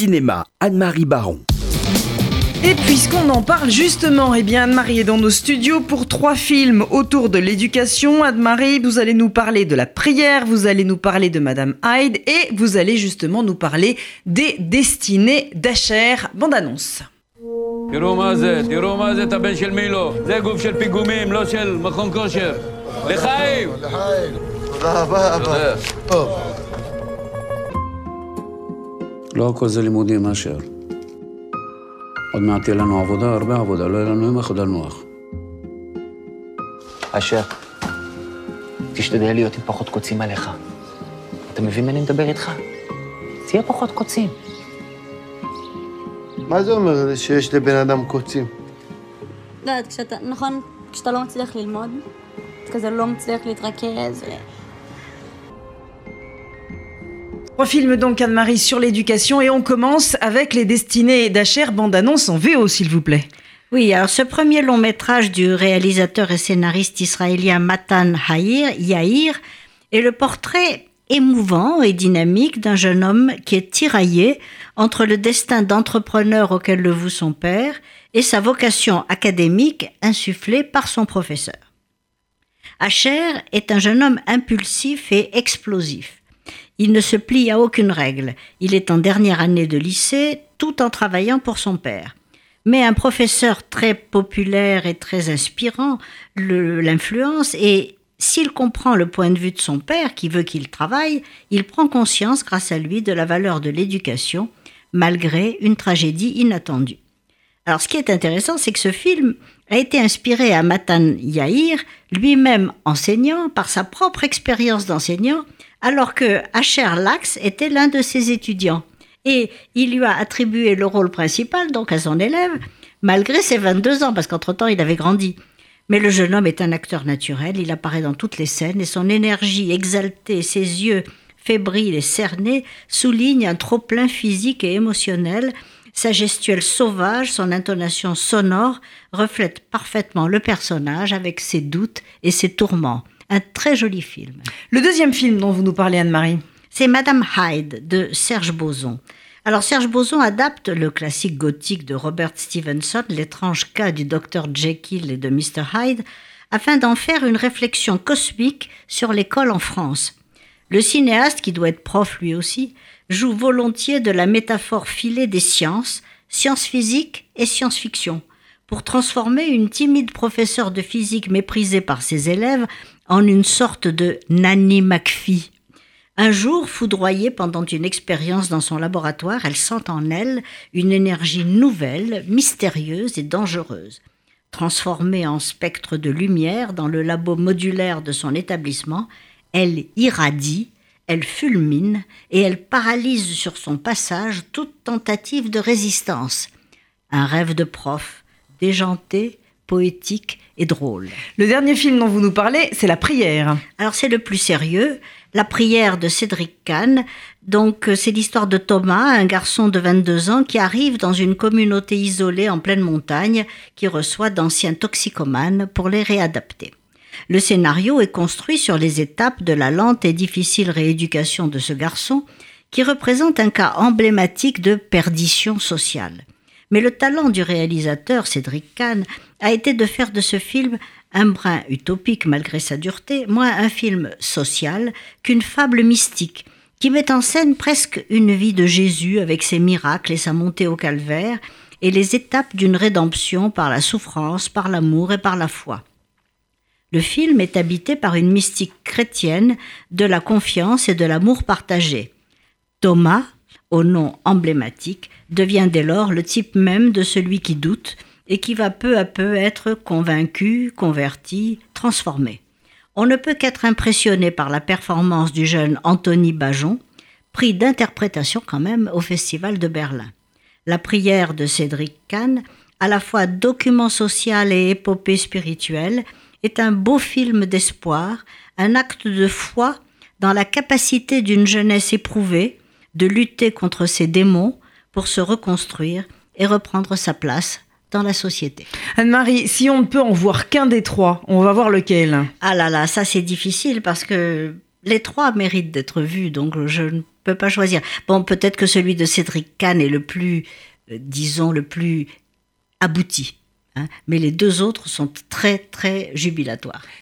Cinéma, Anne-Marie Baron. Et puisqu'on en parle justement, eh bien Anne-Marie est dans nos studios pour trois films autour de l'éducation. Anne-Marie, vous allez nous parler de la prière, vous allez nous parler de Madame Hyde et vous allez justement nous parler des destinées d'Acher. Bande annonce. תראו מה זה, תראו מה זה את הבן של מילו. זה גוף של פיגומים, לא של מכון כושר. לחיים! תודה רבה, אבא. לא הכל זה לימודים, אשר. עוד מעט תהיה לנו עבודה, הרבה עבודה, לא יהיה לנו יום אחד לנוח. אשר, תשתדל להיות עם פחות קוצים עליך. אתה מבין מה אני מדבר איתך? תהיה פחות קוצים. מה זה אומר שיש לבן אדם קוצים? לא יודעת, כשאתה, נכון, כשאתה לא מצליח ללמוד, כזה לא מצליח להתרכז. ו- Trois films donc Anne-Marie sur l'éducation et on commence avec les destinées d'Acher. Bande annonce en VO s'il vous plaît. Oui, alors ce premier long métrage du réalisateur et scénariste israélien Matan Haïr, Yair, est le portrait émouvant et dynamique d'un jeune homme qui est tiraillé entre le destin d'entrepreneur auquel le voue son père et sa vocation académique insufflée par son professeur. Asher est un jeune homme impulsif et explosif. Il ne se plie à aucune règle. Il est en dernière année de lycée tout en travaillant pour son père. Mais un professeur très populaire et très inspirant l'influence et s'il comprend le point de vue de son père qui veut qu'il travaille, il prend conscience grâce à lui de la valeur de l'éducation malgré une tragédie inattendue. Alors ce qui est intéressant, c'est que ce film a été inspiré à Matan Yair, lui-même enseignant par sa propre expérience d'enseignant, alors que Asher Lax était l'un de ses étudiants. Et il lui a attribué le rôle principal, donc à son élève, malgré ses 22 ans, parce qu'entre-temps il avait grandi. Mais le jeune homme est un acteur naturel, il apparaît dans toutes les scènes et son énergie exaltée, ses yeux fébriles et cernés soulignent un trop-plein physique et émotionnel. Sa gestuelle sauvage, son intonation sonore reflètent parfaitement le personnage avec ses doutes et ses tourments. Un très joli film. Le deuxième film dont vous nous parlez Anne-Marie. C'est Madame Hyde de Serge Boson. Alors Serge Boson adapte le classique gothique de Robert Stevenson, L'étrange cas du docteur Jekyll et de Mr. Hyde, afin d'en faire une réflexion cosmique sur l'école en France. Le cinéaste, qui doit être prof lui aussi, joue volontiers de la métaphore filée des sciences, sciences physiques et science-fiction, pour transformer une timide professeure de physique méprisée par ses élèves en une sorte de Nanny McPhee. Un jour, foudroyée pendant une expérience dans son laboratoire, elle sent en elle une énergie nouvelle, mystérieuse et dangereuse. Transformée en spectre de lumière dans le labo modulaire de son établissement, elle irradie, elle fulmine et elle paralyse sur son passage toute tentative de résistance. Un rêve de prof, déjanté, poétique et drôle. Le dernier film dont vous nous parlez, c'est La prière. Alors c'est le plus sérieux, la prière de Cédric Kahn. Donc euh, c'est l'histoire de Thomas, un garçon de 22 ans qui arrive dans une communauté isolée en pleine montagne qui reçoit d'anciens toxicomanes pour les réadapter. Le scénario est construit sur les étapes de la lente et difficile rééducation de ce garçon qui représente un cas emblématique de perdition sociale. Mais le talent du réalisateur Cédric Kahn a été de faire de ce film un brin utopique malgré sa dureté, moins un film social qu'une fable mystique qui met en scène presque une vie de Jésus avec ses miracles et sa montée au calvaire et les étapes d'une rédemption par la souffrance, par l'amour et par la foi. Le film est habité par une mystique chrétienne de la confiance et de l'amour partagé. Thomas, au nom emblématique, devient dès lors le type même de celui qui doute et qui va peu à peu être convaincu, converti, transformé. On ne peut qu'être impressionné par la performance du jeune Anthony Bajon, prix d'interprétation quand même au Festival de Berlin. La prière de Cédric Kahn, à la fois document social et épopée spirituelle, est un beau film d'espoir, un acte de foi dans la capacité d'une jeunesse éprouvée de lutter contre ses démons pour se reconstruire et reprendre sa place dans la société. Anne-Marie, si on ne peut en voir qu'un des trois, on va voir lequel? Ah là là, ça c'est difficile parce que les trois méritent d'être vus, donc je ne peut pas choisir. Bon, peut-être que celui de Cédric Kahn est le plus, euh, disons, le plus abouti. hein, mais les deux autres sont très, très jubilatoires.